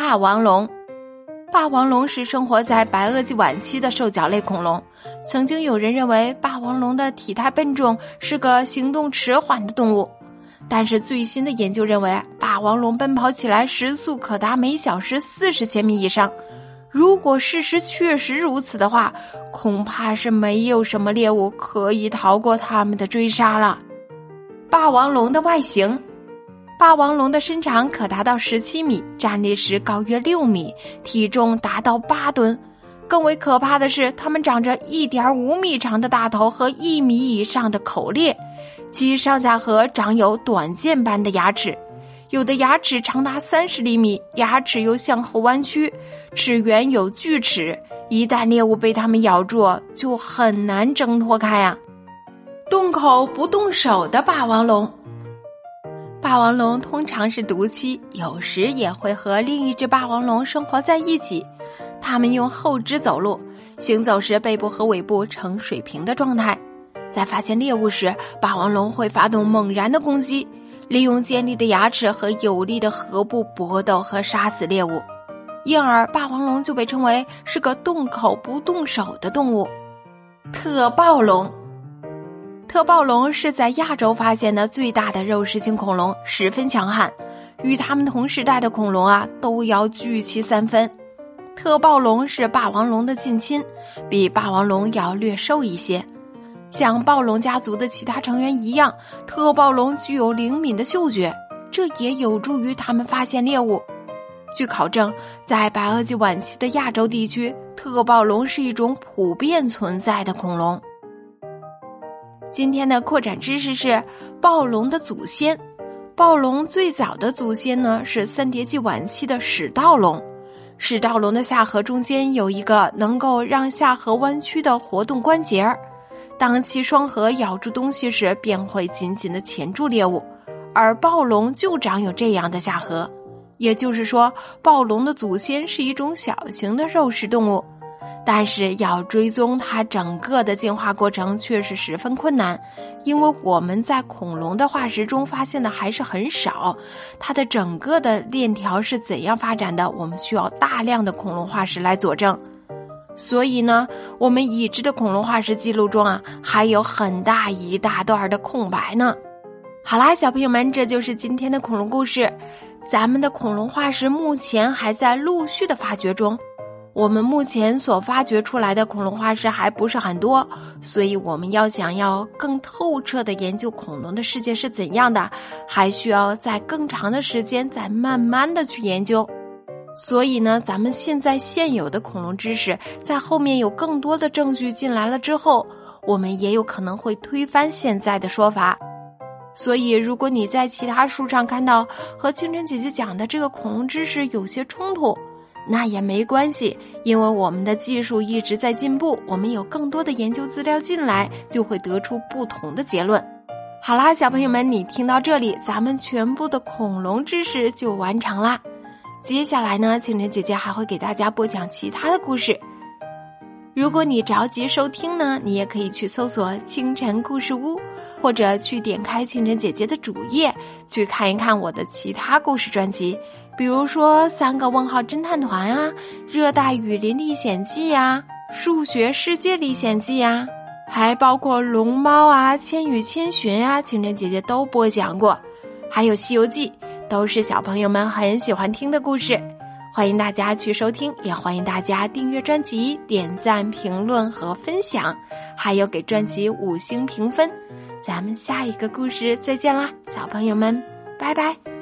霸王龙。霸王龙是生活在白垩纪晚期的兽脚类恐龙。曾经有人认为霸王龙的体态笨重，是个行动迟缓的动物。但是最新的研究认为，霸王龙奔跑起来时速可达每小时四十千米以上。如果事实确实如此的话，恐怕是没有什么猎物可以逃过它们的追杀了。霸王龙的外形。霸王龙的身长可达到十七米，站立时高约六米，体重达到八吨。更为可怕的是，它们长着一点五米长的大头和一米以上的口裂，其上下颌长有短剑般的牙齿，有的牙齿长达三十厘米，牙齿又向后弯曲，齿缘有锯齿。一旦猎物被它们咬住，就很难挣脱开啊！动口不动手的霸王龙。霸王龙通常是独栖，有时也会和另一只霸王龙生活在一起。它们用后肢走路，行走时背部和尾部呈水平的状态。在发现猎物时，霸王龙会发动猛然的攻击，利用尖利的牙齿和有力的颌部搏斗和杀死猎物。因而，霸王龙就被称为是个动口不动手的动物。特暴龙。特暴龙是在亚洲发现的最大的肉食性恐龙，十分强悍，与它们同时代的恐龙啊都要巨其三分。特暴龙是霸王龙的近亲，比霸王龙要略瘦一些。像暴龙家族的其他成员一样，特暴龙具有灵敏的嗅觉，这也有助于它们发现猎物。据考证，在白垩纪晚期的亚洲地区，特暴龙是一种普遍存在的恐龙。今天的扩展知识是暴龙的祖先。暴龙最早的祖先呢是三叠纪晚期的始盗龙。始盗龙的下颌中间有一个能够让下颌弯曲的活动关节儿，当其双颌咬住东西时，便会紧紧的钳住猎物。而暴龙就长有这样的下颌，也就是说，暴龙的祖先是一种小型的肉食动物。但是要追踪它整个的进化过程却是十分困难，因为我们在恐龙的化石中发现的还是很少。它的整个的链条是怎样发展的？我们需要大量的恐龙化石来佐证。所以呢，我们已知的恐龙化石记录中啊，还有很大一大段的空白呢。好啦，小朋友们，这就是今天的恐龙故事。咱们的恐龙化石目前还在陆续的发掘中。我们目前所发掘出来的恐龙化石还不是很多，所以我们要想要更透彻的研究恐龙的世界是怎样的，还需要在更长的时间再慢慢的去研究。所以呢，咱们现在现有的恐龙知识，在后面有更多的证据进来了之后，我们也有可能会推翻现在的说法。所以，如果你在其他书上看到和清晨姐姐讲的这个恐龙知识有些冲突，那也没关系，因为我们的技术一直在进步，我们有更多的研究资料进来，就会得出不同的结论。好啦，小朋友们，你听到这里，咱们全部的恐龙知识就完成啦。接下来呢，清晨姐姐还会给大家播讲其他的故事。如果你着急收听呢，你也可以去搜索“清晨故事屋”，或者去点开清晨姐姐的主页，去看一看我的其他故事专辑，比如说《三个问号侦探团》啊，《热带雨林历险记》呀，《数学世界历险记》呀，还包括《龙猫》啊，《千与千寻》啊，清晨姐姐都播讲过，还有《西游记》，都是小朋友们很喜欢听的故事。欢迎大家去收听，也欢迎大家订阅专辑、点赞、评论和分享，还有给专辑五星评分。咱们下一个故事再见啦，小朋友们，拜拜。